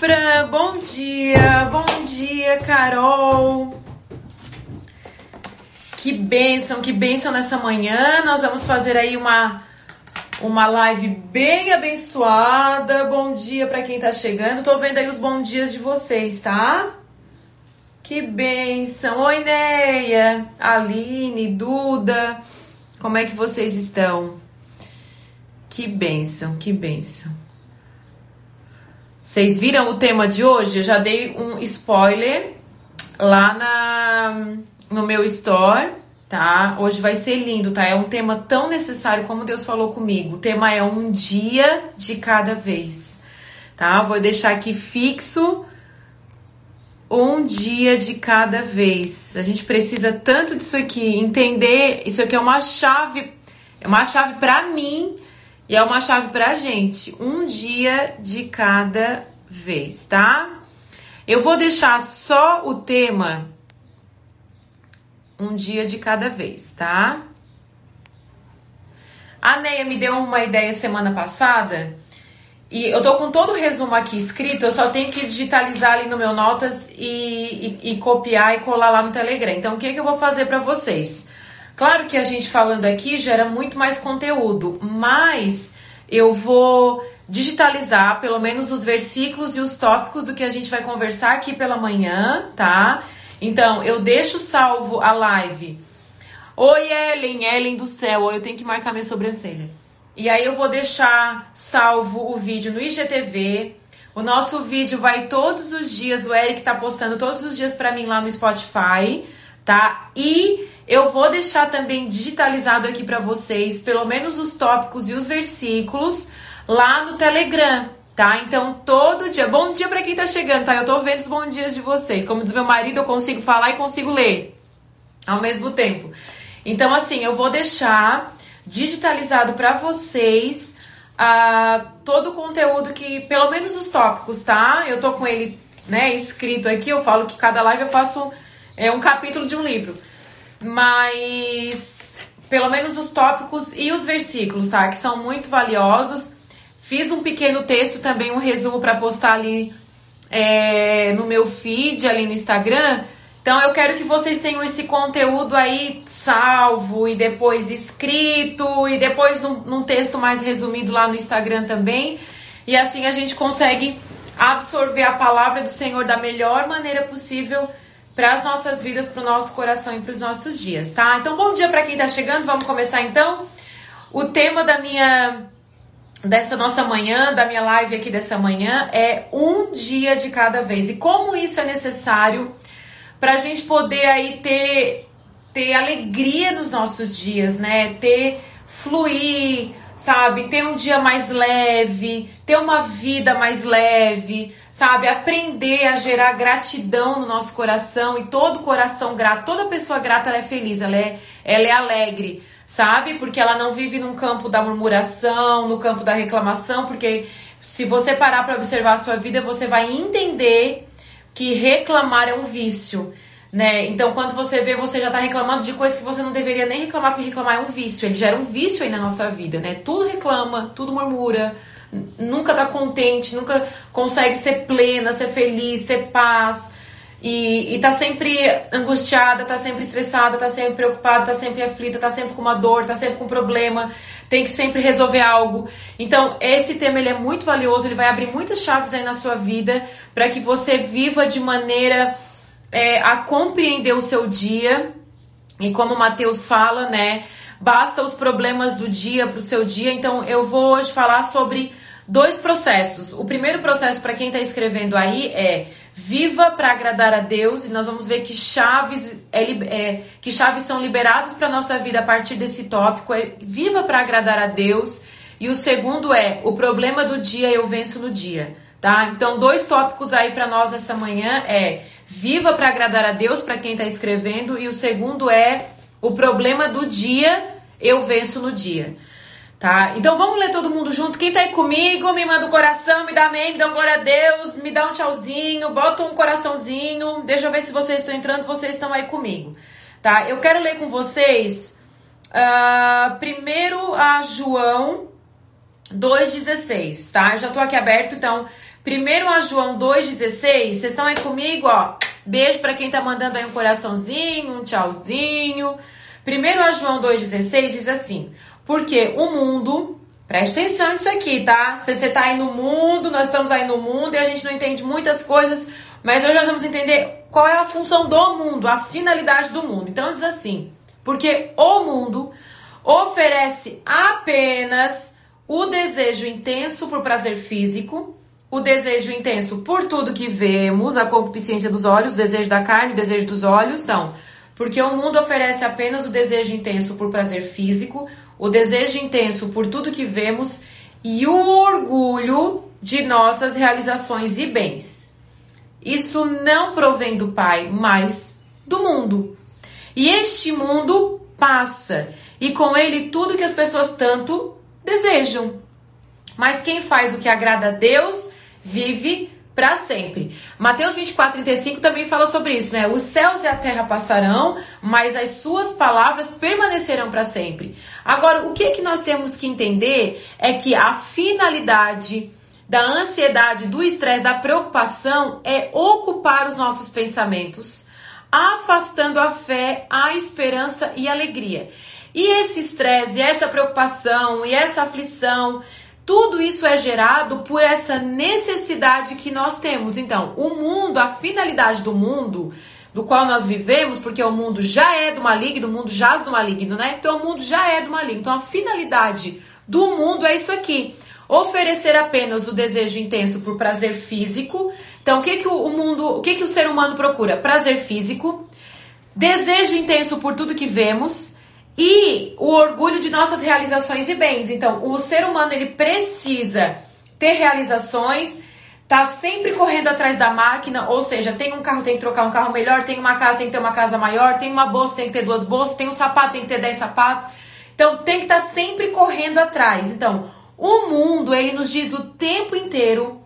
Fran, bom dia, bom dia, Carol. Que bênção, que bênção nessa manhã. Nós vamos fazer aí uma uma live bem abençoada. Bom dia para quem tá chegando. Tô vendo aí os bons dias de vocês, tá? Que bênção. Oi, Neia, Aline, Duda. Como é que vocês estão? Que bênção, que bênção. Vocês viram o tema de hoje? Eu já dei um spoiler lá na, no meu store tá? Hoje vai ser lindo, tá? É um tema tão necessário como Deus falou comigo. O tema é um dia de cada vez, tá? Vou deixar aqui fixo um dia de cada vez. A gente precisa tanto disso aqui, entender, isso aqui é uma chave, é uma chave para mim e é uma chave pra gente. Um dia de cada vez, tá? Eu vou deixar só o tema um dia de cada vez, tá? A Neia me deu uma ideia semana passada e eu tô com todo o resumo aqui escrito, eu só tenho que digitalizar ali no meu notas e, e, e copiar e colar lá no Telegram. Então, o que, que eu vou fazer para vocês? Claro que a gente falando aqui gera muito mais conteúdo, mas eu vou digitalizar pelo menos os versículos e os tópicos do que a gente vai conversar aqui pela manhã, tá? Então, eu deixo salvo a live. Oi, Ellen, Ellen do céu. Eu tenho que marcar minha sobrancelha. E aí eu vou deixar salvo o vídeo no IGTV. O nosso vídeo vai todos os dias, o Eric tá postando todos os dias para mim lá no Spotify, tá? E eu vou deixar também digitalizado aqui para vocês, pelo menos os tópicos e os versículos lá no Telegram tá? Então, todo dia, bom dia para quem tá chegando, tá? Eu tô vendo os bons dias de vocês. Como diz meu marido, eu consigo falar e consigo ler ao mesmo tempo. Então, assim, eu vou deixar digitalizado para vocês uh, todo o conteúdo que, pelo menos os tópicos, tá? Eu tô com ele, né, escrito aqui. Eu falo que cada live eu faço é, um capítulo de um livro. Mas, pelo menos os tópicos e os versículos, tá? Que são muito valiosos. Fiz um pequeno texto também, um resumo para postar ali é, no meu feed, ali no Instagram. Então eu quero que vocês tenham esse conteúdo aí salvo e depois escrito e depois num, num texto mais resumido lá no Instagram também. E assim a gente consegue absorver a palavra do Senhor da melhor maneira possível para as nossas vidas, para o nosso coração e para os nossos dias, tá? Então, bom dia para quem está chegando. Vamos começar então. O tema da minha dessa nossa manhã, da minha live aqui dessa manhã, é um dia de cada vez. E como isso é necessário para a gente poder aí ter, ter alegria nos nossos dias, né? Ter fluir, sabe? Ter um dia mais leve, ter uma vida mais leve, sabe? Aprender a gerar gratidão no nosso coração e todo coração grato, toda pessoa grata ela é feliz, ela é, ela é alegre sabe? Porque ela não vive num campo da murmuração, no campo da reclamação, porque se você parar para observar a sua vida, você vai entender que reclamar é um vício. Né? Então, quando você vê, você já está reclamando de coisas que você não deveria nem reclamar, porque reclamar é um vício. Ele gera um vício aí na nossa vida, né? Tudo reclama, tudo murmura, nunca está contente, nunca consegue ser plena, ser feliz, ter paz. E, e tá sempre angustiada, tá sempre estressada, tá sempre preocupada, tá sempre aflita, tá sempre com uma dor, tá sempre com um problema, tem que sempre resolver algo. Então, esse tema ele é muito valioso, ele vai abrir muitas chaves aí na sua vida para que você viva de maneira é, a compreender o seu dia. E como o Mateus fala, né? Basta os problemas do dia para o seu dia. Então, eu vou hoje falar sobre dois processos. O primeiro processo, para quem está escrevendo aí, é Viva para agradar a Deus e nós vamos ver que chaves, é, é, que chaves são liberadas para nossa vida a partir desse tópico. É viva para agradar a Deus. E o segundo é o problema do dia eu venço no dia. Tá? Então, dois tópicos aí para nós nessa manhã é viva para agradar a Deus para quem está escrevendo e o segundo é o problema do dia eu venço no dia. Tá? Então vamos ler todo mundo junto. Quem tá aí comigo, me manda um coração, me dá amém, me dá um glória a Deus, me dá um tchauzinho, bota um coraçãozinho. Deixa eu ver se vocês estão entrando, vocês estão aí comigo. Tá? Eu quero ler com vocês uh, primeiro a João 2,16, tá? Eu já tô aqui aberto, então Primeiro a João 2,16. Vocês estão aí comigo, ó. Beijo para quem tá mandando aí um coraçãozinho, um tchauzinho. Primeiro a João 2,16 diz assim: Porque o mundo. Presta atenção nisso aqui, tá? Se você tá aí no mundo, nós estamos aí no mundo e a gente não entende muitas coisas, mas hoje nós vamos entender qual é a função do mundo, a finalidade do mundo. Então diz assim: Porque o mundo oferece apenas o desejo intenso por prazer físico, o desejo intenso por tudo que vemos, a concupiscência dos olhos, o desejo da carne, o desejo dos olhos, não. Porque o mundo oferece apenas o desejo intenso por prazer físico, o desejo intenso por tudo que vemos e o orgulho de nossas realizações e bens. Isso não provém do Pai, mas do mundo. E este mundo passa, e com ele tudo que as pessoas tanto desejam. Mas quem faz o que agrada a Deus vive para sempre. Mateus 24, 35 também fala sobre isso, né? Os céus e a terra passarão, mas as suas palavras permanecerão para sempre. Agora, o que, que nós temos que entender é que a finalidade da ansiedade, do estresse, da preocupação é ocupar os nossos pensamentos, afastando a fé, a esperança e a alegria. E esse estresse, e essa preocupação, e essa aflição, tudo isso é gerado por essa necessidade que nós temos. Então, o mundo, a finalidade do mundo, do qual nós vivemos, porque o mundo já é do maligno, o mundo jaz do maligno, né? Então, o mundo já é do maligno. Então, a finalidade do mundo é isso aqui. Oferecer apenas o desejo intenso por prazer físico. Então, o que que o mundo, o que que o ser humano procura? Prazer físico, desejo intenso por tudo que vemos, e o orgulho de nossas realizações e bens. Então, o ser humano ele precisa ter realizações, tá sempre correndo atrás da máquina, ou seja, tem um carro, tem que trocar um carro melhor, tem uma casa, tem que ter uma casa maior, tem uma bolsa, tem que ter duas bolsas, tem um sapato, tem que ter dez sapatos. Então, tem que estar tá sempre correndo atrás. Então, o mundo, ele nos diz o tempo inteiro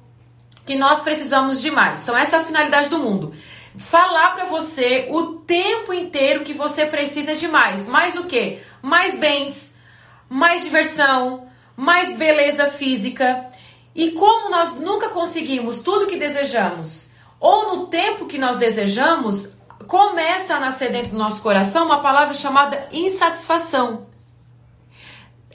que nós precisamos de mais. Então, essa é a finalidade do mundo falar para você o tempo inteiro que você precisa de mais. Mais o quê? Mais bens, mais diversão, mais beleza física. E como nós nunca conseguimos tudo que desejamos, ou no tempo que nós desejamos, começa a nascer dentro do nosso coração uma palavra chamada insatisfação.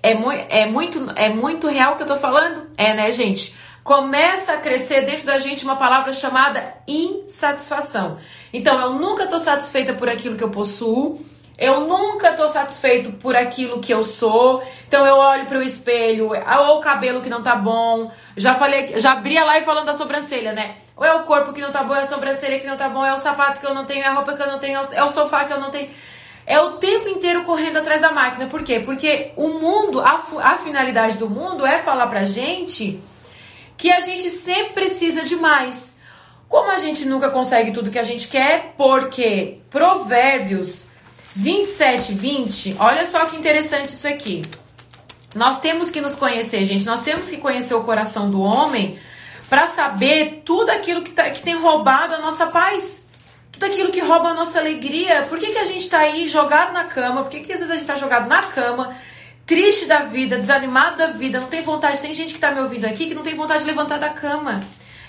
É, mu é, muito, é muito real o que eu tô falando? É, né, gente? Começa a crescer dentro da gente uma palavra chamada insatisfação. Então, eu nunca estou satisfeita por aquilo que eu possuo. Eu nunca estou satisfeito por aquilo que eu sou. Então eu olho para o espelho, ou o cabelo que não tá bom. Já falei, já abri a live falando da sobrancelha, né? Ou é o corpo que não tá bom, é a sobrancelha que não tá bom, é o sapato que eu não tenho, é a roupa que eu não tenho, é o sofá que eu não tenho. É o tempo inteiro correndo atrás da máquina. Por quê? Porque o mundo, a, a finalidade do mundo é falar pra gente que a gente sempre precisa de mais. Como a gente nunca consegue tudo que a gente quer, porque Provérbios 27, 20, olha só que interessante isso aqui. Nós temos que nos conhecer, gente. Nós temos que conhecer o coração do homem para saber tudo aquilo que, tá, que tem roubado a nossa paz. Tudo aquilo que rouba a nossa alegria. Por que, que a gente está aí jogado na cama? Por que, que às vezes a gente está jogado na cama, triste da vida, desanimado da vida, não tem vontade. Tem gente que está me ouvindo aqui que não tem vontade de levantar da cama,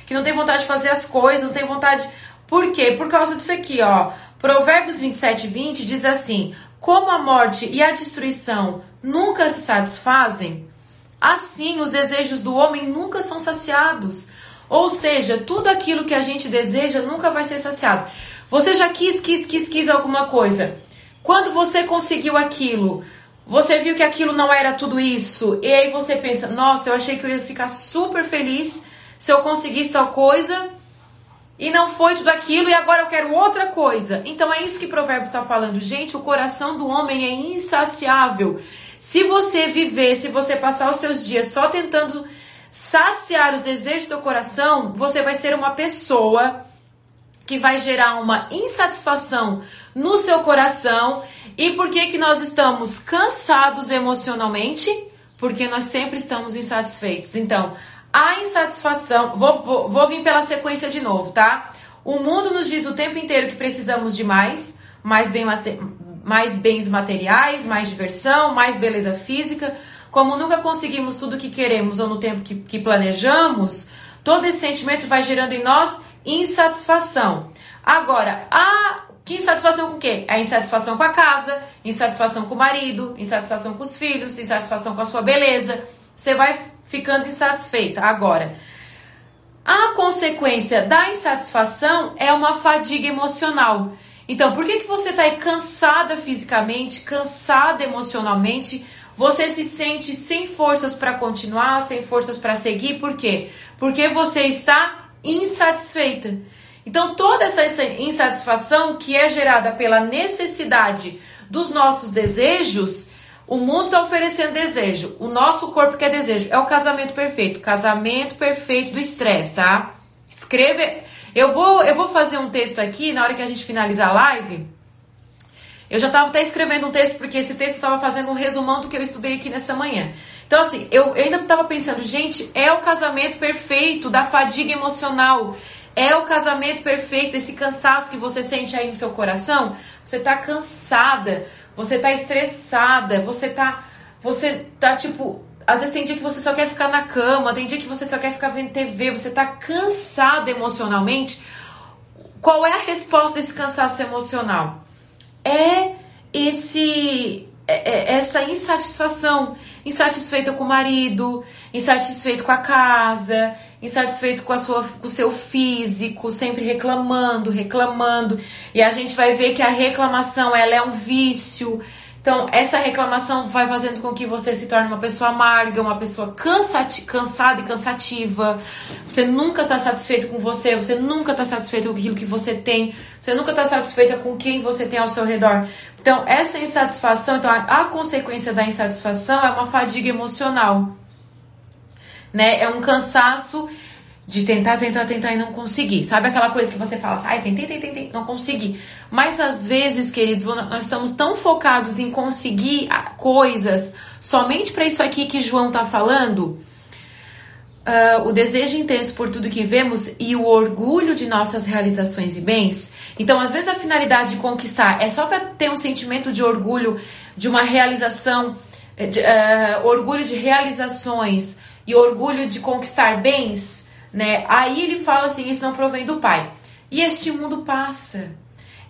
que não tem vontade de fazer as coisas, não tem vontade. Por quê? Por causa disso aqui, ó. Provérbios 27, 20 diz assim: Como a morte e a destruição nunca se satisfazem, assim os desejos do homem nunca são saciados. Ou seja, tudo aquilo que a gente deseja nunca vai ser saciado. Você já quis, quis, quis, quis alguma coisa. Quando você conseguiu aquilo, você viu que aquilo não era tudo isso, e aí você pensa: nossa, eu achei que eu ia ficar super feliz se eu conseguisse tal coisa, e não foi tudo aquilo, e agora eu quero outra coisa. Então é isso que Provérbios está falando. Gente, o coração do homem é insaciável. Se você viver, se você passar os seus dias só tentando saciar os desejos do coração, você vai ser uma pessoa que vai gerar uma insatisfação no seu coração. E por que que nós estamos cansados emocionalmente? Porque nós sempre estamos insatisfeitos. Então, a insatisfação, vou, vou, vou vir pela sequência de novo, tá? O mundo nos diz o tempo inteiro que precisamos de mais, mais, bem, mais bens materiais, mais diversão, mais beleza física. Como nunca conseguimos tudo que queremos ou no tempo que, que planejamos, Todo esse sentimento vai gerando em nós insatisfação. Agora, a que insatisfação com o quê? A insatisfação com a casa, insatisfação com o marido, insatisfação com os filhos, insatisfação com a sua beleza. Você vai ficando insatisfeita. Agora, a consequência da insatisfação é uma fadiga emocional. Então, por que, que você está cansada fisicamente, cansada emocionalmente? Você se sente sem forças para continuar, sem forças para seguir, por quê? Porque você está insatisfeita. Então, toda essa insatisfação que é gerada pela necessidade dos nossos desejos, o mundo está oferecendo desejo. O nosso corpo quer desejo. É o casamento perfeito. Casamento perfeito do estresse, tá? Escreve. Eu vou, eu vou fazer um texto aqui na hora que a gente finalizar a live. Eu já estava até escrevendo um texto, porque esse texto estava fazendo um resumão do que eu estudei aqui nessa manhã. Então, assim, eu, eu ainda estava pensando, gente, é o casamento perfeito da fadiga emocional. É o casamento perfeito desse cansaço que você sente aí no seu coração. Você está cansada, você está estressada, você está você tá tipo, às vezes tem dia que você só quer ficar na cama, tem dia que você só quer ficar vendo TV, você está cansada emocionalmente. Qual é a resposta desse cansaço emocional? É esse é, é essa insatisfação, insatisfeita com o marido, insatisfeito com a casa, insatisfeito com, a sua, com o seu físico, sempre reclamando, reclamando. E a gente vai ver que a reclamação ela é um vício. Então, essa reclamação vai fazendo com que você se torne uma pessoa amarga, uma pessoa cansati cansada e cansativa. Você nunca está satisfeito com você, você nunca está satisfeito com aquilo que você tem, você nunca está satisfeita com quem você tem ao seu redor. Então, essa insatisfação, então, a, a consequência da insatisfação é uma fadiga emocional né? É um cansaço de tentar, tentar, tentar e não conseguir. Sabe aquela coisa que você fala assim, ai, tentei, tentei, tentei, não consegui. Mas às vezes, queridos, nós estamos tão focados em conseguir coisas somente para isso aqui que João tá falando. Uh, o desejo intenso por tudo que vemos e o orgulho de nossas realizações e bens. Então, às vezes, a finalidade de conquistar é só para ter um sentimento de orgulho, de uma realização, de, uh, orgulho de realizações, e orgulho de conquistar bens, né? Aí ele fala assim: isso não provém do Pai. E este mundo passa.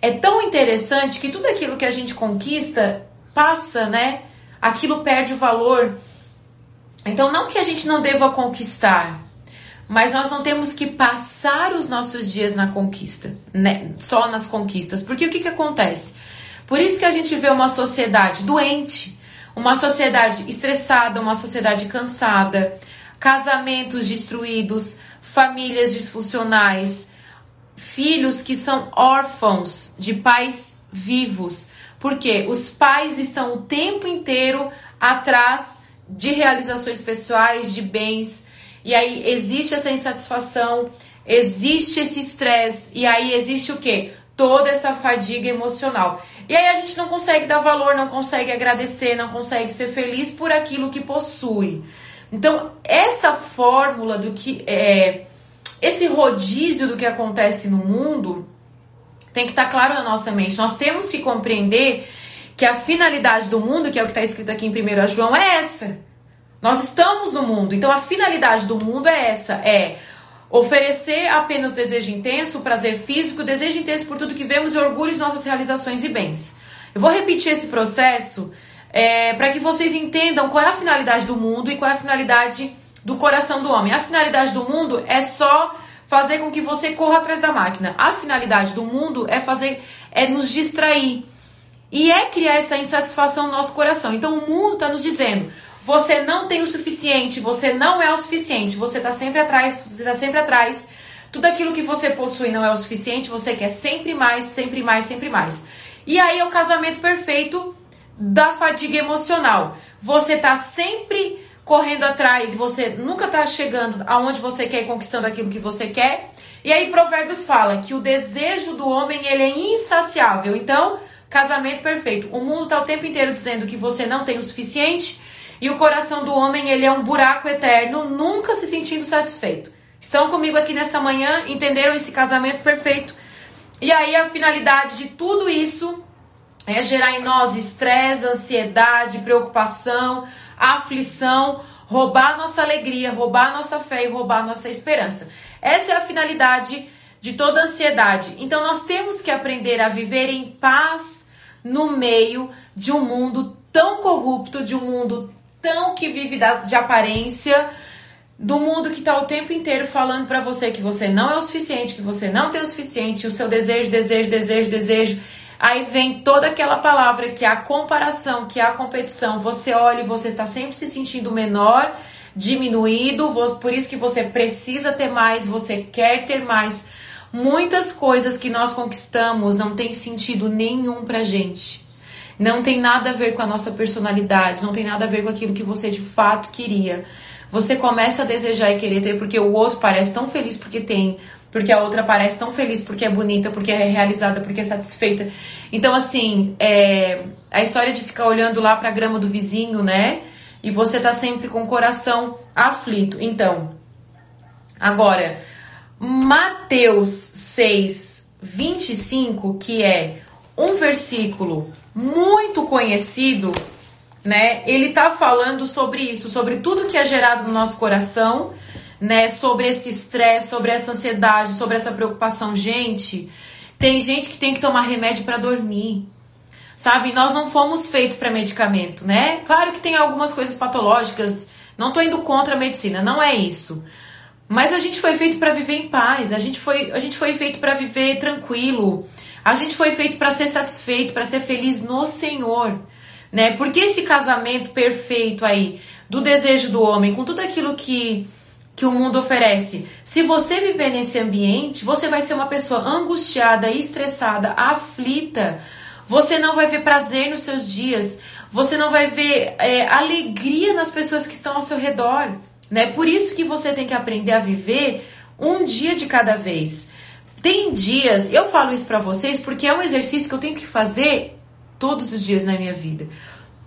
É tão interessante que tudo aquilo que a gente conquista passa, né? Aquilo perde o valor. Então, não que a gente não deva conquistar, mas nós não temos que passar os nossos dias na conquista, né? Só nas conquistas. Porque o que, que acontece? Por isso que a gente vê uma sociedade doente, uma sociedade estressada, uma sociedade cansada, casamentos destruídos, famílias disfuncionais, filhos que são órfãos de pais vivos, porque os pais estão o tempo inteiro atrás de realizações pessoais, de bens, e aí existe essa insatisfação, existe esse estresse, e aí existe o que? Toda essa fadiga emocional. E aí a gente não consegue dar valor, não consegue agradecer, não consegue ser feliz por aquilo que possui. Então, essa fórmula do que é esse rodízio do que acontece no mundo tem que estar tá claro na nossa mente. Nós temos que compreender que a finalidade do mundo, que é o que está escrito aqui em 1 João, é essa. Nós estamos no mundo, então a finalidade do mundo é essa: é Oferecer apenas desejo intenso, prazer físico, desejo intenso por tudo que vemos e orgulho de nossas realizações e bens. Eu vou repetir esse processo é, para que vocês entendam qual é a finalidade do mundo e qual é a finalidade do coração do homem. A finalidade do mundo é só fazer com que você corra atrás da máquina. A finalidade do mundo é fazer, é nos distrair. E é criar essa insatisfação no nosso coração. Então o mundo está nos dizendo: você não tem o suficiente, você não é o suficiente, você está sempre atrás, você está sempre atrás. Tudo aquilo que você possui não é o suficiente, você quer sempre mais, sempre mais, sempre mais. E aí é o casamento perfeito da fadiga emocional. Você está sempre correndo atrás, você nunca está chegando aonde você quer, conquistando aquilo que você quer. E aí Provérbios fala que o desejo do homem ele é insaciável. Então, casamento perfeito. O mundo está o tempo inteiro dizendo que você não tem o suficiente e o coração do homem, ele é um buraco eterno, nunca se sentindo satisfeito. Estão comigo aqui nessa manhã, entenderam esse casamento perfeito? E aí a finalidade de tudo isso é gerar em nós estresse, ansiedade, preocupação, aflição, roubar nossa alegria, roubar nossa fé e roubar nossa esperança. Essa é a finalidade de toda ansiedade. Então nós temos que aprender a viver em paz no meio de um mundo tão corrupto, de um mundo tão que vive de aparência, do mundo que está o tempo inteiro falando para você que você não é o suficiente, que você não tem o suficiente, o seu desejo, desejo, desejo, desejo. Aí vem toda aquela palavra que é a comparação, que é a competição. Você olha e você está sempre se sentindo menor, diminuído, por isso que você precisa ter mais, você quer ter mais. Muitas coisas que nós conquistamos não tem sentido nenhum pra gente. Não tem nada a ver com a nossa personalidade, não tem nada a ver com aquilo que você de fato queria. Você começa a desejar e querer ter porque o outro parece tão feliz porque tem, porque a outra parece tão feliz porque é bonita, porque é realizada, porque é satisfeita. Então, assim, é, a história de ficar olhando lá para a grama do vizinho, né? E você tá sempre com o coração aflito. Então, agora, Mateus 6, 25, que é um versículo muito conhecido, né? Ele tá falando sobre isso, sobre tudo que é gerado no nosso coração, né? Sobre esse estresse, sobre essa ansiedade, sobre essa preocupação. Gente, tem gente que tem que tomar remédio para dormir. Sabe? Nós não fomos feitos para medicamento, né? Claro que tem algumas coisas patológicas, não tô indo contra a medicina, não é isso. Mas a gente foi feito para viver em paz, a gente foi, a gente foi feito para viver tranquilo, a gente foi feito para ser satisfeito, para ser feliz no Senhor, né? Porque esse casamento perfeito aí do desejo do homem com tudo aquilo que que o mundo oferece. Se você viver nesse ambiente, você vai ser uma pessoa angustiada, estressada, aflita. Você não vai ver prazer nos seus dias. Você não vai ver é, alegria nas pessoas que estão ao seu redor né? Por isso que você tem que aprender a viver um dia de cada vez. Tem dias, eu falo isso para vocês porque é um exercício que eu tenho que fazer todos os dias na minha vida.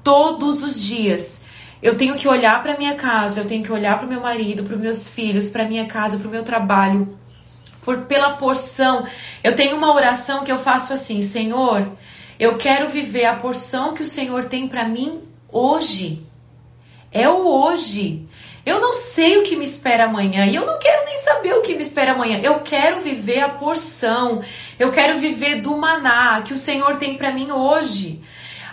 Todos os dias. Eu tenho que olhar para minha casa, eu tenho que olhar para meu marido, para meus filhos, para minha casa, para o meu trabalho, por pela porção. Eu tenho uma oração que eu faço assim, Senhor, eu quero viver a porção que o Senhor tem para mim hoje. É o hoje. Eu não sei o que me espera amanhã e eu não quero nem saber o que me espera amanhã. Eu quero viver a porção. Eu quero viver do maná que o Senhor tem para mim hoje.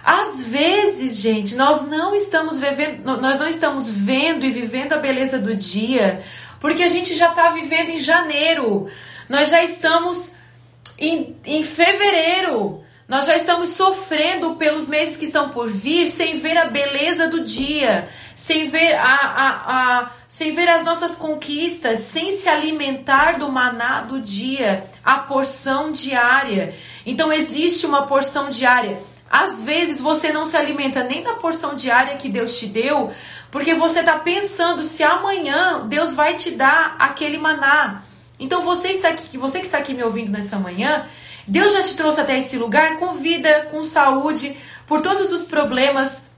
Às vezes, gente, nós não estamos vivendo, nós não estamos vendo e vivendo a beleza do dia, porque a gente já está vivendo em janeiro. Nós já estamos em, em fevereiro. Nós já estamos sofrendo pelos meses que estão por vir sem ver a beleza do dia, sem ver, a, a, a, sem ver as nossas conquistas, sem se alimentar do maná do dia, a porção diária. Então existe uma porção diária. Às vezes você não se alimenta nem da porção diária que Deus te deu, porque você está pensando se amanhã Deus vai te dar aquele maná. Então você está aqui, você que está aqui me ouvindo nessa manhã, Deus já te trouxe até esse lugar com vida, com saúde, por todos os problemas,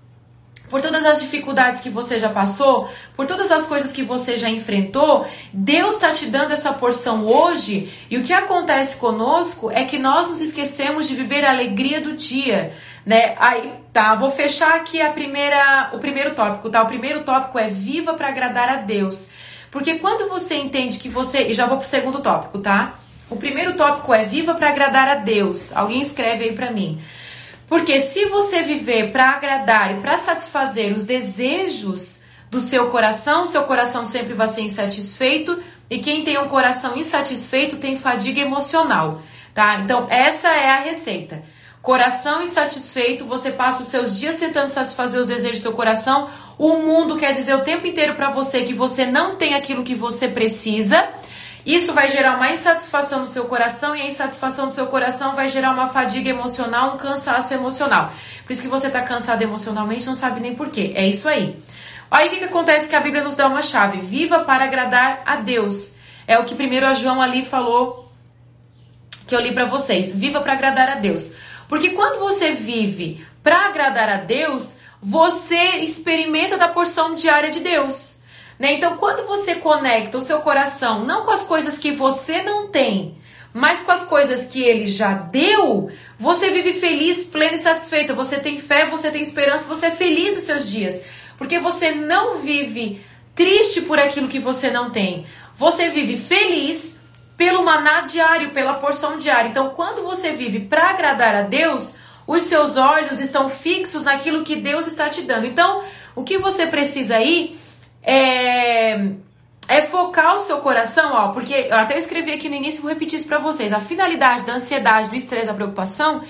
por todas as dificuldades que você já passou, por todas as coisas que você já enfrentou. Deus está te dando essa porção hoje e o que acontece conosco é que nós nos esquecemos de viver a alegria do dia. Né? Aí, tá, vou fechar aqui a primeira, o primeiro tópico, tá? O primeiro tópico é viva para agradar a Deus. Porque quando você entende que você, e já vou pro segundo tópico, tá? O primeiro tópico é viva para agradar a Deus. Alguém escreve aí para mim. Porque se você viver para agradar e para satisfazer os desejos do seu coração, seu coração sempre vai ser insatisfeito e quem tem um coração insatisfeito tem fadiga emocional, tá? Então essa é a receita. Coração insatisfeito, você passa os seus dias tentando satisfazer os desejos do seu coração. O mundo quer dizer o tempo inteiro para você que você não tem aquilo que você precisa isso vai gerar uma insatisfação no seu coração e a insatisfação do seu coração vai gerar uma fadiga emocional, um cansaço emocional. Por isso que você está cansado emocionalmente, não sabe nem porquê. É isso aí. Aí o que, que acontece? Que a Bíblia nos dá uma chave. Viva para agradar a Deus. É o que primeiro João ali falou, que eu li para vocês. Viva para agradar a Deus. Porque quando você vive para agradar a Deus, você experimenta da porção diária de Deus. Né? Então, quando você conecta o seu coração não com as coisas que você não tem, mas com as coisas que ele já deu, você vive feliz, pleno e satisfeito. Você tem fé, você tem esperança, você é feliz nos seus dias. Porque você não vive triste por aquilo que você não tem. Você vive feliz pelo maná diário, pela porção diária. Então, quando você vive para agradar a Deus, os seus olhos estão fixos naquilo que Deus está te dando. Então, o que você precisa aí é, é focar o seu coração, ó, porque eu até escrevi aqui no início, vou repetir isso para vocês. A finalidade da ansiedade, do estresse, da preocupação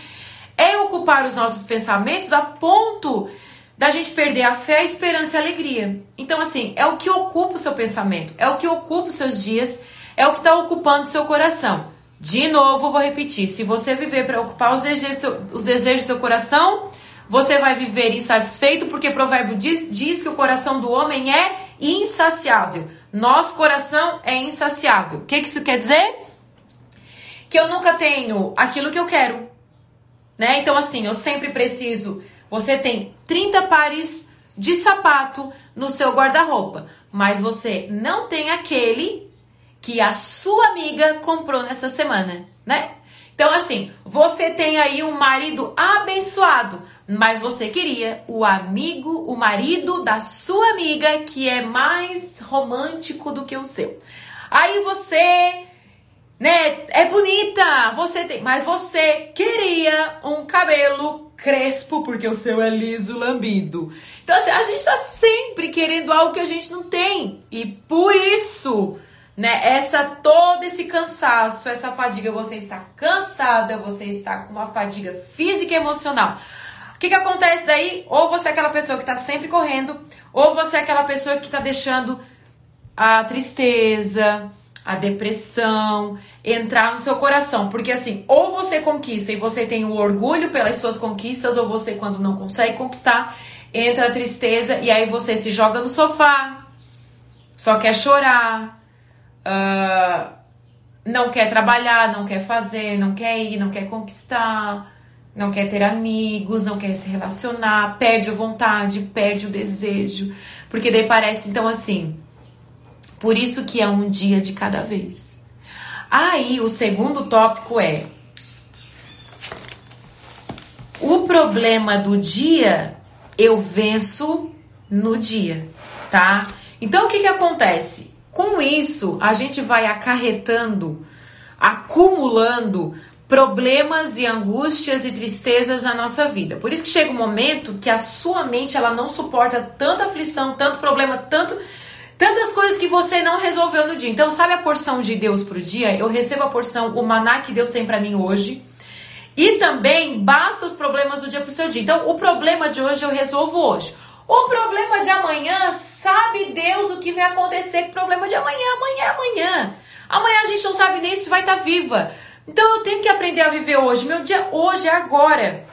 é ocupar os nossos pensamentos a ponto da gente perder a fé, a esperança e a alegria. Então, assim, é o que ocupa o seu pensamento, é o que ocupa os seus dias, é o que está ocupando o seu coração. De novo, vou repetir: se você viver para ocupar os desejos, os desejos do seu coração, você vai viver insatisfeito, porque o provérbio diz, diz que o coração do homem é insaciável. Nosso coração é insaciável. O que, que isso quer dizer? Que eu nunca tenho aquilo que eu quero. Né? Então, assim, eu sempre preciso. Você tem 30 pares de sapato no seu guarda-roupa, mas você não tem aquele que a sua amiga comprou nessa semana, né? Então, assim, você tem aí um marido abençoado, mas você queria o amigo, o marido da sua amiga que é mais romântico do que o seu. Aí você, né, é bonita, você tem, mas você queria um cabelo crespo porque o seu é liso, lambido. Então, assim, a gente tá sempre querendo algo que a gente não tem. E por isso, né? Essa todo esse cansaço, essa fadiga, você está cansada, você está com uma fadiga física e emocional. O que, que acontece daí? Ou você é aquela pessoa que está sempre correndo, ou você é aquela pessoa que está deixando a tristeza, a depressão entrar no seu coração. Porque assim, ou você conquista e você tem o orgulho pelas suas conquistas, ou você, quando não consegue conquistar, entra a tristeza e aí você se joga no sofá, só quer chorar, uh, não quer trabalhar, não quer fazer, não quer ir, não quer conquistar, não quer ter amigos, não quer se relacionar, perde a vontade, perde o desejo. Porque daí parece, então, assim. Por isso que é um dia de cada vez. Aí, o segundo tópico é. O problema do dia eu venço no dia, tá? Então, o que que acontece? Com isso, a gente vai acarretando, acumulando problemas e angústias e tristezas na nossa vida. Por isso que chega um momento que a sua mente ela não suporta tanta aflição, tanto problema, tanto tantas coisas que você não resolveu no dia. Então, sabe a porção de Deus pro dia? Eu recebo a porção, o maná que Deus tem para mim hoje. E também basta os problemas do dia pro seu dia. Então, o problema de hoje eu resolvo hoje. O problema de amanhã, sabe Deus o que vai acontecer com o problema de amanhã, amanhã, amanhã. Amanhã a gente não sabe nem se vai estar tá viva. Então eu tenho que aprender a viver hoje. Meu dia hoje é agora.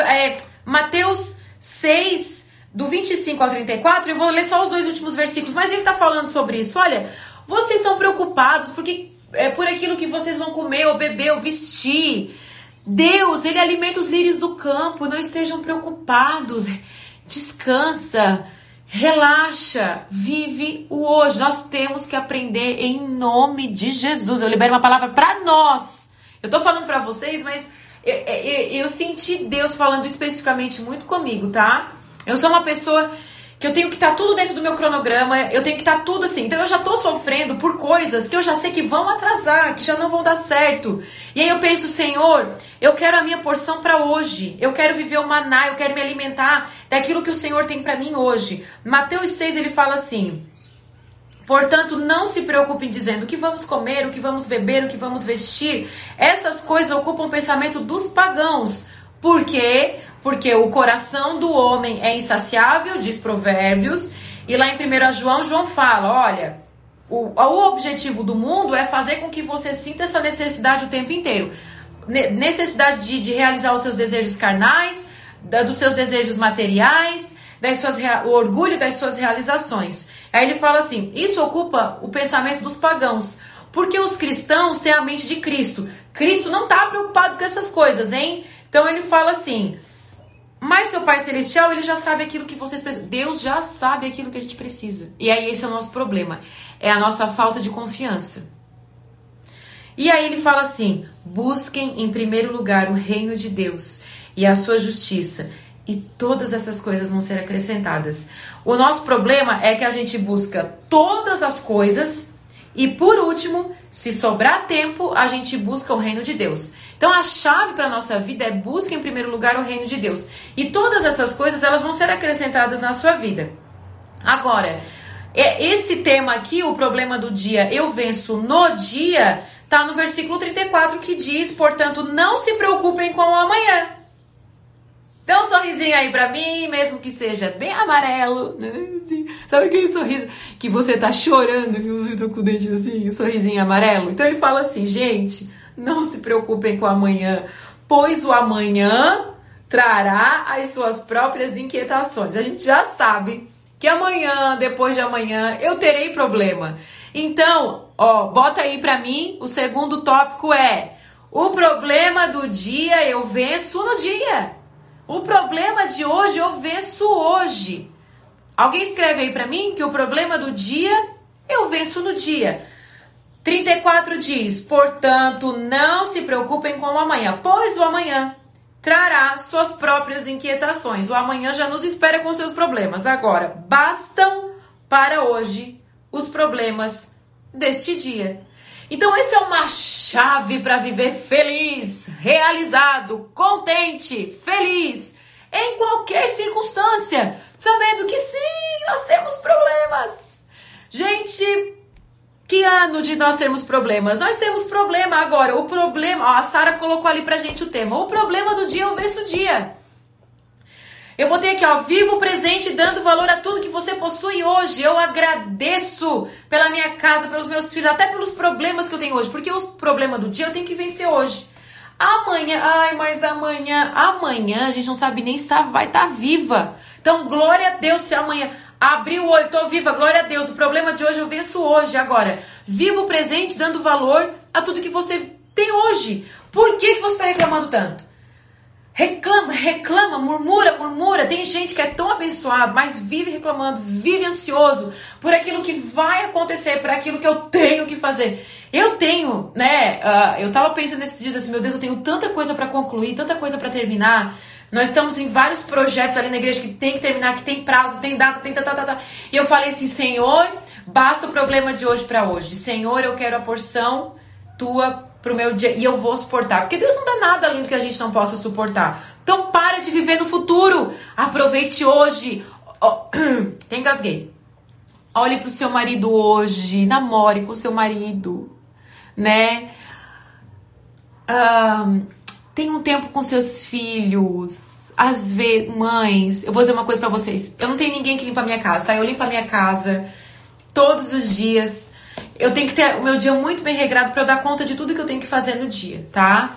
É, Mateus 6, do 25 ao 34, eu vou ler só os dois últimos versículos, mas ele está falando sobre isso. Olha, vocês estão preocupados porque é por aquilo que vocês vão comer, ou beber, ou vestir. Deus, Ele alimenta os lírios do campo, não estejam preocupados descansa, relaxa, vive o hoje. Nós temos que aprender em nome de Jesus. Eu libero uma palavra para nós. Eu tô falando para vocês, mas eu, eu, eu, senti Deus falando especificamente muito comigo, tá? Eu sou uma pessoa que eu tenho que estar tá tudo dentro do meu cronograma, eu tenho que estar tá tudo assim. Então eu já tô sofrendo por coisas que eu já sei que vão atrasar, que já não vão dar certo. E aí eu penso, Senhor, eu quero a minha porção para hoje. Eu quero viver o maná, eu quero me alimentar daquilo que o Senhor tem para mim hoje. Mateus 6 ele fala assim: Portanto, não se preocupem dizendo o que vamos comer, o que vamos beber, o que vamos vestir. Essas coisas ocupam o pensamento dos pagãos. Por quê? Porque o coração do homem é insaciável, diz Provérbios. E lá em 1 João, João fala: olha, o, o objetivo do mundo é fazer com que você sinta essa necessidade o tempo inteiro. necessidade de, de realizar os seus desejos carnais, da, dos seus desejos materiais, das suas, o orgulho das suas realizações. Aí ele fala assim: isso ocupa o pensamento dos pagãos, porque os cristãos têm a mente de Cristo. Cristo não está preocupado com essas coisas, hein? Então ele fala assim: mas seu Pai Celestial, ele já sabe aquilo que vocês precisam. Deus já sabe aquilo que a gente precisa. E aí esse é o nosso problema. É a nossa falta de confiança. E aí ele fala assim: busquem em primeiro lugar o reino de Deus e a sua justiça, e todas essas coisas vão ser acrescentadas. O nosso problema é que a gente busca todas as coisas e por último, se sobrar tempo, a gente busca o reino de Deus. Então a chave para nossa vida é busca em primeiro lugar o reino de Deus. E todas essas coisas elas vão ser acrescentadas na sua vida. Agora, é, esse tema aqui, o problema do dia, eu venço no dia, tá no versículo 34 que diz, portanto, não se preocupem com o amanhã. Dá um sorrisinho aí pra mim, mesmo que seja bem amarelo, né? Assim, sabe aquele sorriso que você tá chorando, viu? Eu tô com o dente assim, um sorrisinho amarelo. Então ele fala assim, gente, não se preocupem com amanhã, pois o amanhã trará as suas próprias inquietações. A gente já sabe que amanhã, depois de amanhã, eu terei problema. Então, ó, bota aí pra mim, o segundo tópico é: o problema do dia eu venço no dia. O problema de hoje eu venço hoje. Alguém escreve aí para mim que o problema do dia eu venço no dia. 34 diz: portanto, não se preocupem com o amanhã, pois o amanhã trará suas próprias inquietações. O amanhã já nos espera com seus problemas. Agora, bastam para hoje os problemas deste dia. Então, esse é uma chave para viver feliz, realizado, contente, feliz, em qualquer circunstância, sabendo que sim, nós temos problemas. Gente, que ano de nós termos problemas? Nós temos problema agora. O problema, ó, a Sara colocou ali pra gente o tema. O problema do dia é o verso dia. Eu botei aqui, ó, vivo o presente dando valor a tudo que você possui hoje. Eu agradeço pela minha casa, pelos meus filhos, até pelos problemas que eu tenho hoje, porque o problema do dia eu tenho que vencer hoje. Amanhã, ai, mas amanhã, amanhã a gente não sabe nem se tá, vai estar tá viva. Então, glória a Deus se amanhã abrir o olho, tô viva, glória a Deus. O problema de hoje eu venço hoje. Agora, viva o presente dando valor a tudo que você tem hoje. Por que, que você está reclamando tanto? Reclama, reclama, murmura, murmura. Tem gente que é tão abençoado, mas vive reclamando, vive ansioso por aquilo que vai acontecer, por aquilo que eu tenho que fazer. Eu tenho, né? Uh, eu tava pensando nesses dias assim, meu Deus, eu tenho tanta coisa para concluir, tanta coisa para terminar. Nós estamos em vários projetos ali na igreja que tem que terminar, que tem prazo, tem data, tem tá, tá, tá, tá. E eu falei assim, Senhor, basta o problema de hoje para hoje. Senhor, eu quero a porção tua pro meu dia e eu vou suportar. Porque Deus não dá nada além do que a gente não possa suportar. Então para de viver no futuro. Aproveite hoje. Oh, tem engasguei. Olhe pro seu marido hoje, namore com o seu marido, né? Um, tenha um tempo com seus filhos. Às vezes, mães, eu vou dizer uma coisa para vocês. Eu não tenho ninguém que limpa a minha casa, tá? Eu limpo a minha casa todos os dias eu tenho que ter o meu dia muito bem regrado para eu dar conta de tudo que eu tenho que fazer no dia, tá?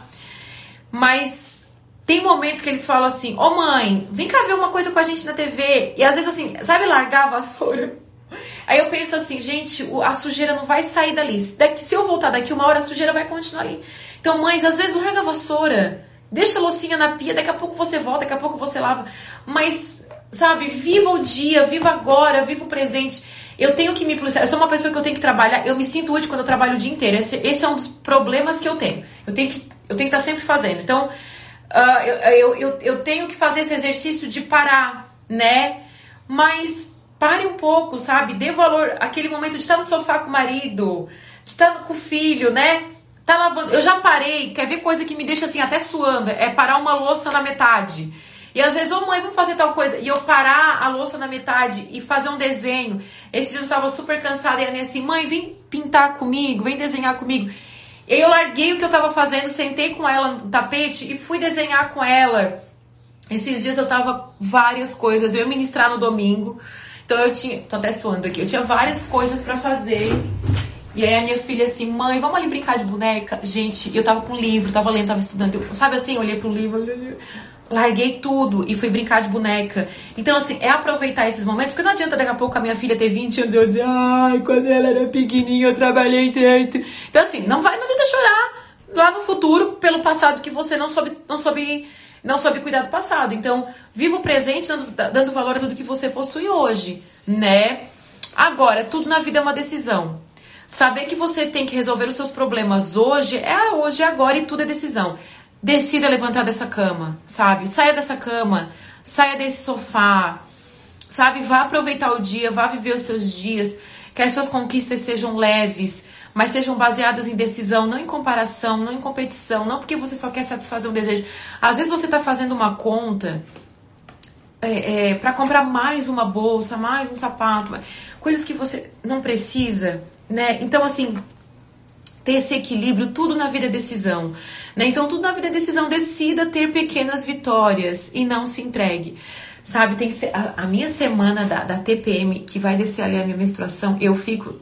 Mas tem momentos que eles falam assim: Ô oh, mãe, vem cá ver uma coisa com a gente na TV. E às vezes assim, sabe largar a vassoura? Aí eu penso assim, gente, a sujeira não vai sair dali. Daqui, se eu voltar daqui uma hora, a sujeira vai continuar ali. Então, mães, às vezes larga a vassoura. Deixa a loucinha na pia, daqui a pouco você volta, daqui a pouco você lava. Mas, sabe, viva o dia, viva agora, viva o presente. Eu tenho que me policiar. Eu sou uma pessoa que eu tenho que trabalhar. Eu me sinto útil quando eu trabalho o dia inteiro. Esse, esse é um dos problemas que eu tenho. Eu tenho que, eu tenho que estar sempre fazendo. Então, uh, eu, eu, eu, eu tenho que fazer esse exercício de parar, né? Mas pare um pouco, sabe? Dê valor aquele momento de estar no sofá com o marido, de estar com o filho, né? Tá lavando. Eu já parei. Quer ver coisa que me deixa assim até suando? É parar uma louça na metade. E às vezes, ô oh, mãe, vamos fazer tal coisa. E eu parar a louça na metade e fazer um desenho. Esse dia eu estava super cansada e a Aninha assim, mãe, vem pintar comigo, vem desenhar comigo. Eu larguei o que eu estava fazendo, sentei com ela no tapete e fui desenhar com ela. Esses dias eu tava várias coisas. Eu ia ministrar no domingo. Então eu tinha. Tô até suando aqui. Eu tinha várias coisas para fazer. E aí a minha filha assim, mãe, vamos ali brincar de boneca? Gente, eu tava com livro, tava lendo, tava estudando. Eu, sabe assim, eu olhei pro livro, larguei tudo e fui brincar de boneca. Então, assim, é aproveitar esses momentos, porque não adianta daqui a pouco a minha filha ter 20 anos e eu dizer, ai, quando ela era pequenininha eu trabalhei tanto. Então, assim, não vai, não adianta chorar lá no futuro pelo passado que você não soube, não soube, não soube cuidar do passado. Então, viva o presente dando, dando valor a tudo que você possui hoje, né? Agora, tudo na vida é uma decisão. Saber que você tem que resolver os seus problemas hoje é hoje, agora e tudo é decisão. Decida levantar dessa cama, sabe? Saia dessa cama, saia desse sofá, sabe? Vá aproveitar o dia, vá viver os seus dias, que as suas conquistas sejam leves, mas sejam baseadas em decisão, não em comparação, não em competição, não porque você só quer satisfazer um desejo. Às vezes você está fazendo uma conta é, é, para comprar mais uma bolsa, mais um sapato, coisas que você não precisa, né? Então, assim, ter esse equilíbrio, tudo na vida é decisão. Né? Então, tudo na vida é decisão. Decida ter pequenas vitórias e não se entregue. Sabe, tem a, a minha semana da, da TPM, que vai descer ali a minha menstruação, eu fico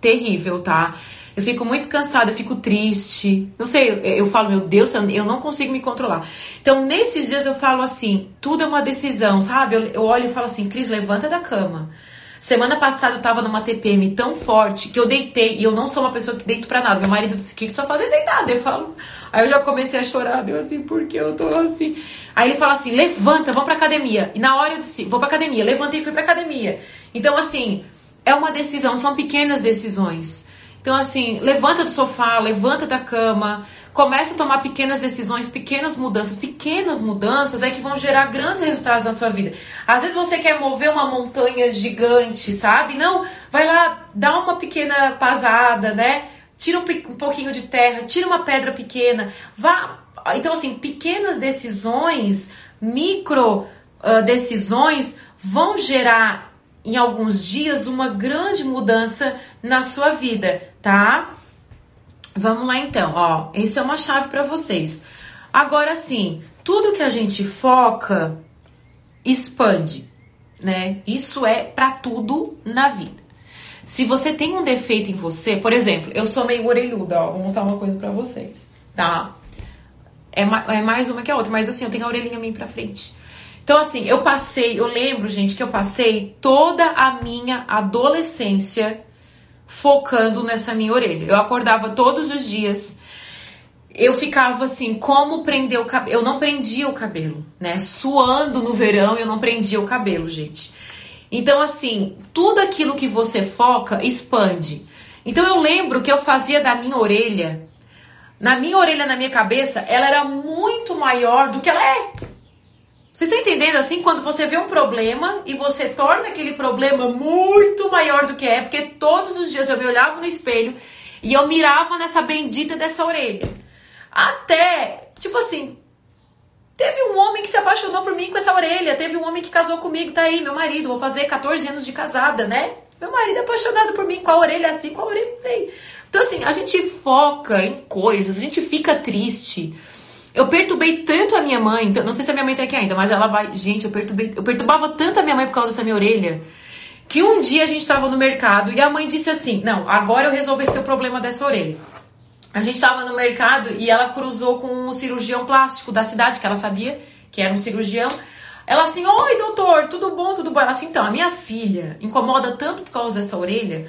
terrível, tá? Eu fico muito cansada, eu fico triste. Não sei, eu, eu falo, meu Deus, eu não consigo me controlar. Então, nesses dias eu falo assim, tudo é uma decisão, sabe? Eu, eu olho e falo assim, Cris, levanta da cama. Semana passada eu tava numa TPM tão forte que eu deitei, e eu não sou uma pessoa que deito pra nada. Meu marido disse, o que tu tá fazendo deitada? Eu falo, aí eu já comecei a chorar, deu assim, porque eu tô assim. Aí ele fala assim, levanta, vamos pra academia. E na hora eu disse, vou pra academia. Levantei e fui pra academia. Então, assim, é uma decisão, são pequenas decisões. Então, assim, levanta do sofá, levanta da cama, começa a tomar pequenas decisões, pequenas mudanças. Pequenas mudanças é que vão gerar grandes resultados na sua vida. Às vezes você quer mover uma montanha gigante, sabe? Não, vai lá, dá uma pequena pasada, né? Tira um, um pouquinho de terra, tira uma pedra pequena, vá. Então, assim, pequenas decisões, micro uh, decisões vão gerar em alguns dias uma grande mudança na sua vida, tá? Vamos lá então, ó, essa é uma chave para vocês. Agora sim, tudo que a gente foca expande, né? Isso é para tudo na vida. Se você tem um defeito em você, por exemplo, eu sou meio orelhuda, ó, vou mostrar uma coisa para vocês, tá? É, é, mais uma que a outra, mas assim, eu tenho a orelhinha meio pra frente. Então, assim, eu passei, eu lembro, gente, que eu passei toda a minha adolescência focando nessa minha orelha. Eu acordava todos os dias, eu ficava assim, como prender o cabelo? Eu não prendia o cabelo, né? Suando no verão, eu não prendia o cabelo, gente. Então, assim, tudo aquilo que você foca expande. Então, eu lembro que eu fazia da minha orelha, na minha orelha, na minha cabeça, ela era muito maior do que ela é. Vocês estão entendendo assim? Quando você vê um problema e você torna aquele problema muito maior do que é, porque todos os dias eu me olhava no espelho e eu mirava nessa bendita dessa orelha. Até, tipo assim, teve um homem que se apaixonou por mim com essa orelha, teve um homem que casou comigo, tá aí, meu marido, vou fazer 14 anos de casada, né? Meu marido é apaixonado por mim, com a orelha assim, com a orelha feia. Então, assim, a gente foca em coisas, a gente fica triste. Eu perturbei tanto a minha mãe, então, não sei se a minha mãe tá aqui ainda, mas ela vai. Gente, eu perturbei, eu perturbava tanto a minha mãe por causa dessa minha orelha. Que um dia a gente estava no mercado e a mãe disse assim: Não, agora eu resolvo esse teu problema dessa orelha. A gente estava no mercado e ela cruzou com um cirurgião plástico da cidade, que ela sabia que era um cirurgião. Ela assim: Oi, doutor, tudo bom, tudo bom? Ela assim: Então, a minha filha incomoda tanto por causa dessa orelha.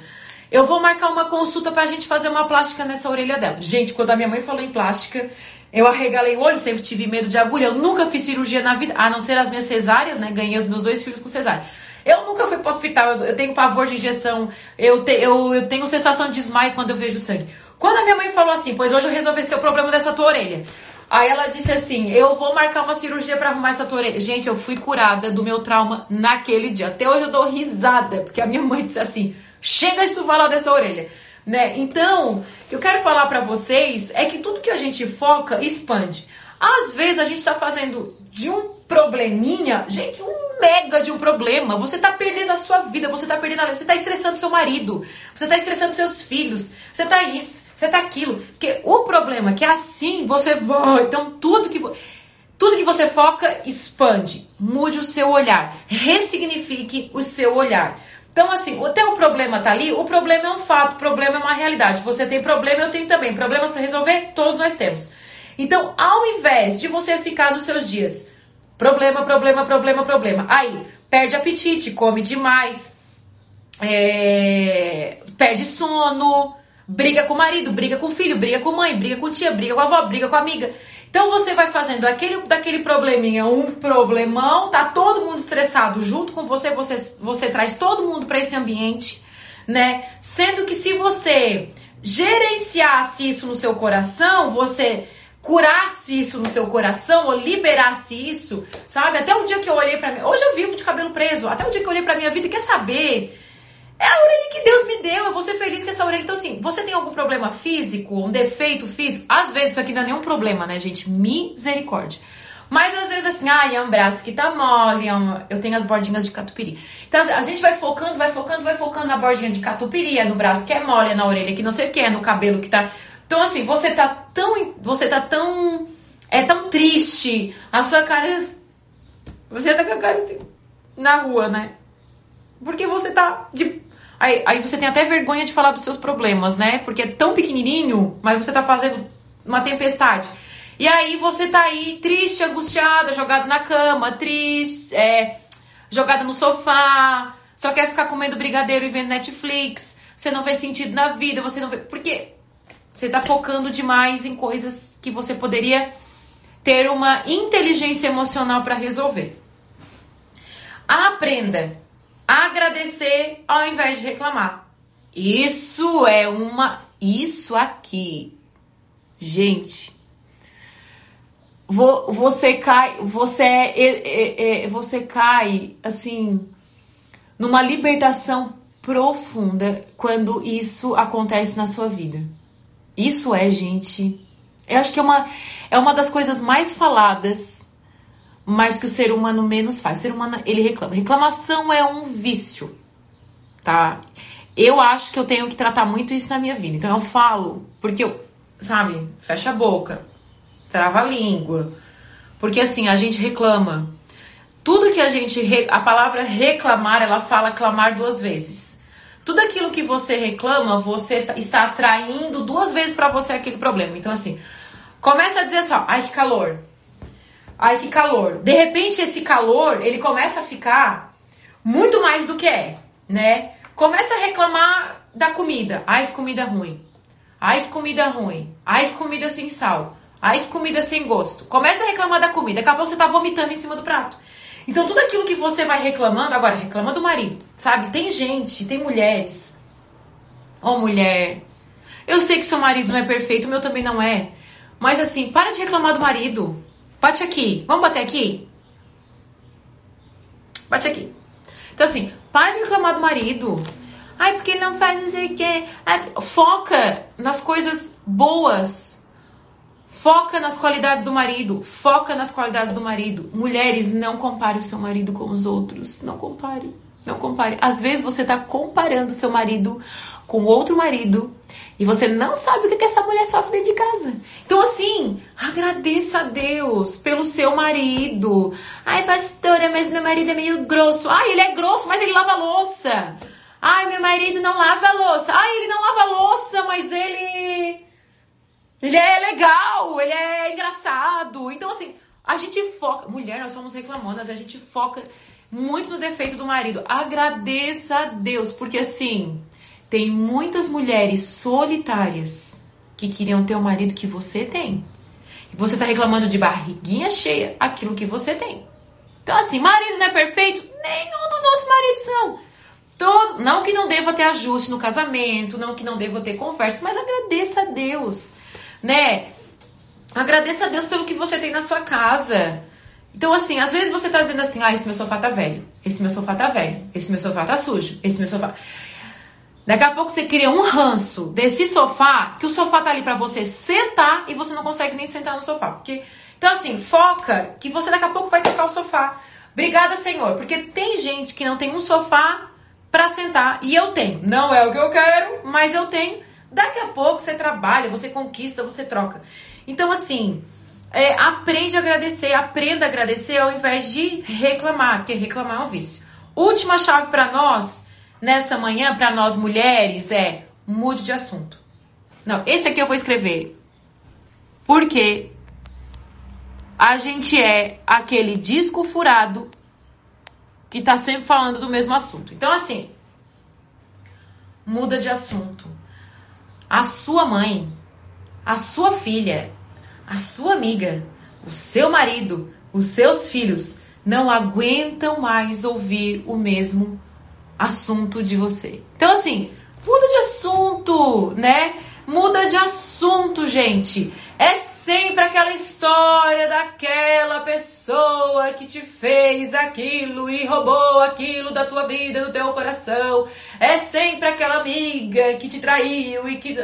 Eu vou marcar uma consulta pra gente fazer uma plástica nessa orelha dela. Gente, quando a minha mãe falou em plástica, eu arregalei o olho, sempre tive medo de agulha. Eu nunca fiz cirurgia na vida, a não ser as minhas cesáreas, né? Ganhei os meus dois filhos com cesárea. Eu nunca fui pro hospital, eu, eu tenho pavor de injeção, eu, te, eu, eu, tenho sensação de desmaio quando eu vejo sangue. Quando a minha mãe falou assim, pois hoje eu resolvi esse teu problema dessa tua orelha. Aí ela disse assim, eu vou marcar uma cirurgia para arrumar essa tua orelha. Gente, eu fui curada do meu trauma naquele dia. Até hoje eu dou risada, porque a minha mãe disse assim, chega de tu falar dessa orelha. Né? Então, o que eu quero falar para vocês é que tudo que a gente foca expande. Às vezes a gente está fazendo de um probleminha, gente, um mega de um problema. Você está perdendo a sua vida, você está perdendo a... você está estressando seu marido, você está estressando seus filhos, você está isso, você está aquilo. Porque o problema é que assim você vai, então tudo que tudo que você foca expande. Mude o seu olhar, ressignifique o seu olhar. Então, assim, o teu problema tá ali, o problema é um fato, o problema é uma realidade. Você tem problema, eu tenho também. Problemas para resolver, todos nós temos. Então, ao invés de você ficar nos seus dias, problema, problema, problema, problema, aí perde apetite, come demais, é, perde sono, briga com o marido, briga com o filho, briga com a mãe, briga com tia, briga com a avó, briga com a amiga. Então você vai fazendo aquele, daquele probleminha um problemão, tá todo mundo estressado junto com você, você, você traz todo mundo para esse ambiente, né? Sendo que se você gerenciasse isso no seu coração, você curasse isso no seu coração ou liberasse isso, sabe? Até o dia que eu olhei para mim, hoje eu vivo de cabelo preso, até o dia que eu olhei para minha vida, quer saber? É a orelha que Deus me deu, eu vou ser feliz com essa orelha. Então assim, você tem algum problema físico, um defeito físico? Às vezes isso aqui não é nenhum problema, né, gente? Misericórdia. Mas às vezes assim, ai, é um braço que tá mole, é uma... eu tenho as bordinhas de catupiry. Então a gente vai focando, vai focando, vai focando na bordinha de catupiry, é no braço que é mole, é na orelha que não sei o que, é no cabelo que tá então, assim, você tá tão. Você tá tão. É tão triste. A sua cara. Você tá com a cara assim. Na rua, né? Porque você tá de. Aí, aí você tem até vergonha de falar dos seus problemas, né? Porque é tão pequenininho, mas você tá fazendo uma tempestade. E aí você tá aí triste, angustiada, jogada na cama, triste, é, jogada no sofá, só quer ficar comendo brigadeiro e vendo Netflix. Você não vê sentido na vida, você não vê. Porque você está focando demais em coisas que você poderia ter uma inteligência emocional para resolver. Aprenda agradecer ao invés de reclamar. Isso é uma. Isso aqui. Gente. Você cai. Você, é, é, é, você cai, assim. Numa libertação profunda quando isso acontece na sua vida. Isso é, gente. Eu acho que é uma, é uma das coisas mais faladas, mas que o ser humano menos faz. O ser humano, ele reclama. Reclamação é um vício, tá? Eu acho que eu tenho que tratar muito isso na minha vida. Então eu falo, porque eu, sabe, fecha a boca, trava a língua. Porque assim, a gente reclama. Tudo que a gente. A palavra reclamar, ela fala clamar duas vezes. Tudo aquilo que você reclama, você tá, está atraindo duas vezes para você aquele problema. Então, assim, começa a dizer só, ai que calor. Ai que calor. De repente, esse calor, ele começa a ficar muito mais do que é, né? Começa a reclamar da comida. Ai que comida ruim. Ai que comida ruim. Ai que comida sem sal. Ai que comida sem gosto. Começa a reclamar da comida. Daqui a pouco você tá vomitando em cima do prato. Então, tudo aquilo que você vai reclamando, agora reclama do marido, sabe? Tem gente, tem mulheres. Ô oh, mulher, eu sei que seu marido não é perfeito, o meu também não é. Mas assim, para de reclamar do marido. Bate aqui. Vamos bater aqui? Bate aqui. Então assim, para de reclamar do marido. Ai, porque ele não faz não sei o quê. foca nas coisas boas Foca nas qualidades do marido, foca nas qualidades do marido. Mulheres, não compare o seu marido com os outros. Não compare, não compare. Às vezes você está comparando o seu marido com outro marido e você não sabe o que, essa mulher sofre dentro de casa. Então, assim, agradeça a Deus pelo seu marido. Ai, pastora, mas meu marido é meio grosso. Ai, ele é grosso, mas ele lava louça. Ai, meu marido não lava louça. Ai, ele não lava louça, mas ele ele é legal, ele é engraçado. Então, assim, a gente foca. Mulher, nós somos reclamonas, a gente foca muito no defeito do marido. Agradeça a Deus, porque assim, tem muitas mulheres solitárias que queriam ter o marido que você tem. E você tá reclamando de barriguinha cheia aquilo que você tem. Então, assim, marido não é perfeito? Nenhum dos nossos maridos são. Todo, não que não deva ter ajuste no casamento, não que não deva ter conversa, mas agradeça a Deus né? Agradeça a Deus pelo que você tem na sua casa. Então, assim, às vezes você tá dizendo assim, ah, esse meu sofá tá velho, esse meu sofá tá velho, esse meu sofá tá sujo, esse meu sofá. Daqui a pouco você cria um ranço desse sofá, que o sofá tá ali para você sentar e você não consegue nem sentar no sofá. Porque... Então, assim, foca que você daqui a pouco vai trocar o sofá. Obrigada, Senhor, porque tem gente que não tem um sofá para sentar e eu tenho. Não é o que eu quero, mas eu tenho. Daqui a pouco você trabalha, você conquista, você troca. Então, assim, é, aprende a agradecer, aprenda a agradecer ao invés de reclamar, porque reclamar é um vício. Última chave para nós, nessa manhã, para nós mulheres, é mude de assunto. Não, esse aqui eu vou escrever. Porque a gente é aquele disco furado que tá sempre falando do mesmo assunto. Então, assim, muda de assunto a sua mãe, a sua filha, a sua amiga, o seu marido, os seus filhos não aguentam mais ouvir o mesmo assunto de você. Então, assim, muda de assunto, né? Muda de assunto, gente. É sempre aquela história daquela pessoa que te fez aquilo e roubou aquilo da tua vida, do teu coração. É sempre aquela amiga que te traiu e que.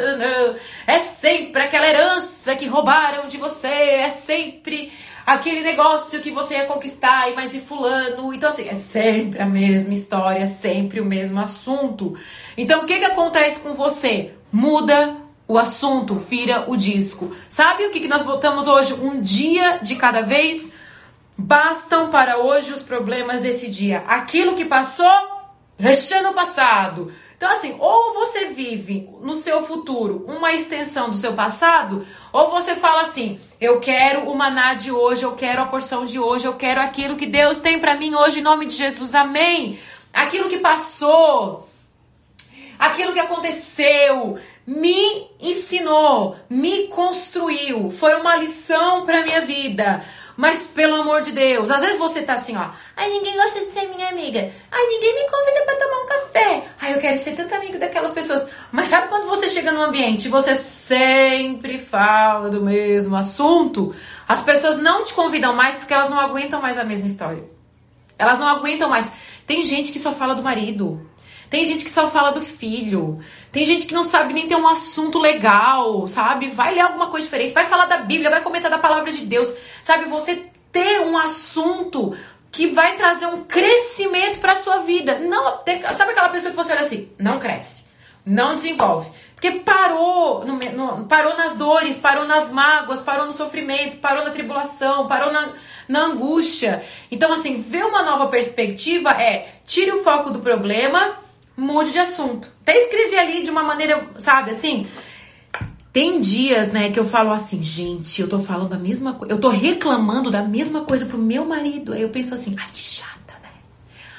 É sempre aquela herança que roubaram de você. É sempre aquele negócio que você ia conquistar e mais e fulano. Então, assim, é sempre a mesma história, sempre o mesmo assunto. Então, o que, que acontece com você? Muda o assunto, vira o disco. Sabe o que, que nós botamos hoje? Um dia de cada vez? Bastam para hoje os problemas desse dia. Aquilo que passou, deixa no passado. Então, assim, ou você vive no seu futuro uma extensão do seu passado, ou você fala assim: eu quero o maná de hoje, eu quero a porção de hoje, eu quero aquilo que Deus tem para mim hoje, em nome de Jesus, amém. Aquilo que passou, aquilo que aconteceu, me ensinou, me construiu, foi uma lição para minha vida. Mas pelo amor de Deus, às vezes você tá assim, ó. Ai, ninguém gosta de ser minha amiga. Ai, ninguém me convida para tomar um café. Ai, eu quero ser tanto amigo daquelas pessoas. Mas sabe quando você chega num ambiente e você sempre fala do mesmo assunto? As pessoas não te convidam mais porque elas não aguentam mais a mesma história. Elas não aguentam mais. Tem gente que só fala do marido. Tem gente que só fala do filho. Tem gente que não sabe nem ter um assunto legal, sabe? Vai ler alguma coisa diferente, vai falar da Bíblia, vai comentar da palavra de Deus. Sabe, você ter um assunto que vai trazer um crescimento para sua vida. Não, sabe aquela pessoa que você olha assim, não cresce, não desenvolve. Porque parou, no, no, parou nas dores, parou nas mágoas, parou no sofrimento, parou na tribulação, parou na, na angústia. Então, assim, ver uma nova perspectiva é tire o foco do problema mude de assunto. Até escrevi ali de uma maneira, sabe, assim. Tem dias, né, que eu falo assim, gente, eu tô falando a mesma coisa, eu tô reclamando da mesma coisa pro meu marido. Aí eu penso assim, ai, que chata, né?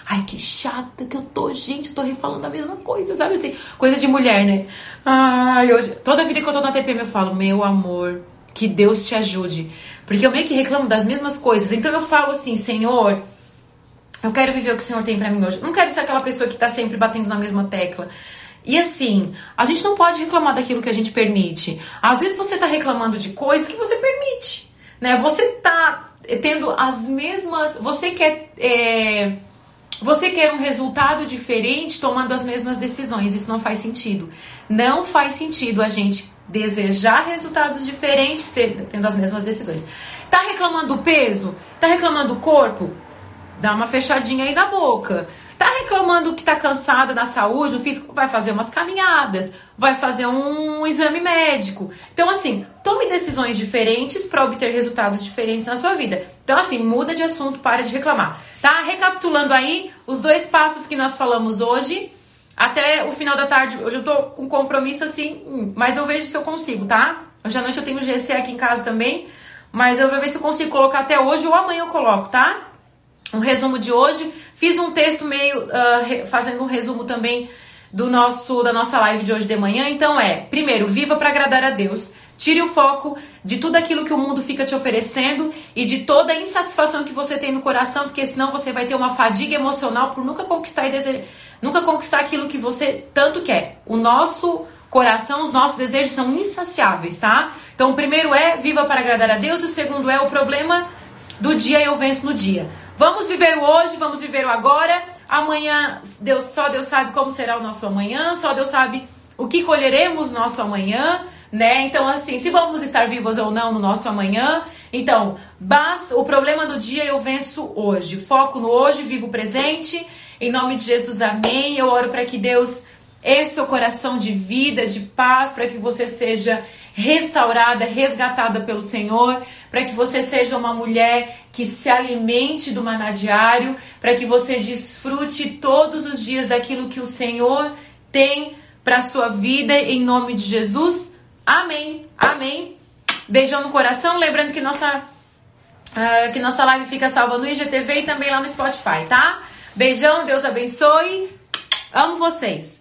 Ai, que chata que eu tô, gente, eu tô refalando a mesma coisa, sabe assim? Coisa de mulher, né? Ai, hoje, toda vida que eu tô na TPM eu falo, meu amor, que Deus te ajude. Porque eu meio que reclamo das mesmas coisas. Então eu falo assim, Senhor, eu quero viver o que o Senhor tem para mim hoje. não quero ser aquela pessoa que tá sempre batendo na mesma tecla. E assim, a gente não pode reclamar daquilo que a gente permite. Às vezes você tá reclamando de coisas que você permite, né? Você tá tendo as mesmas, você quer é, você quer um resultado diferente tomando as mesmas decisões. Isso não faz sentido. Não faz sentido a gente desejar resultados diferentes tendo as mesmas decisões. Tá reclamando do peso? Tá reclamando do corpo? Dá uma fechadinha aí na boca. Tá reclamando que tá cansada da saúde, do físico, vai fazer umas caminhadas, vai fazer um exame médico. Então, assim, tome decisões diferentes para obter resultados diferentes na sua vida. Então, assim, muda de assunto, para de reclamar. Tá? Recapitulando aí os dois passos que nós falamos hoje. Até o final da tarde, hoje eu tô com compromisso assim, hum, mas eu vejo se eu consigo, tá? Hoje à noite eu tenho GC aqui em casa também, mas eu vou ver se eu consigo colocar até hoje ou amanhã eu coloco, tá? Um resumo de hoje. Fiz um texto meio uh, fazendo um resumo também do nosso da nossa live de hoje de manhã. Então é, primeiro, viva para agradar a Deus. Tire o foco de tudo aquilo que o mundo fica te oferecendo e de toda a insatisfação que você tem no coração, porque senão você vai ter uma fadiga emocional por nunca conquistar e dese... nunca conquistar aquilo que você tanto quer. O nosso coração, os nossos desejos são insaciáveis, tá? Então, o primeiro é viva para agradar a Deus, e o segundo é o problema do dia eu venço no dia. Vamos viver o hoje, vamos viver o agora. Amanhã, Deus só Deus sabe como será o nosso amanhã, só Deus sabe o que colheremos no nosso amanhã, né? Então, assim, se vamos estar vivos ou não no nosso amanhã. Então, basta, o problema do dia eu venço hoje. Foco no hoje, vivo o presente. Em nome de Jesus, amém. Eu oro para que Deus enche seu coração de vida, de paz, para que você seja restaurada, resgatada pelo Senhor, para que você seja uma mulher que se alimente do maná diário, para que você desfrute todos os dias daquilo que o Senhor tem para sua vida, em nome de Jesus. Amém. Amém. Beijão no coração, lembrando que nossa uh, que nossa live fica salva no IGTV e também lá no Spotify, tá? Beijão, Deus abençoe. Amo vocês.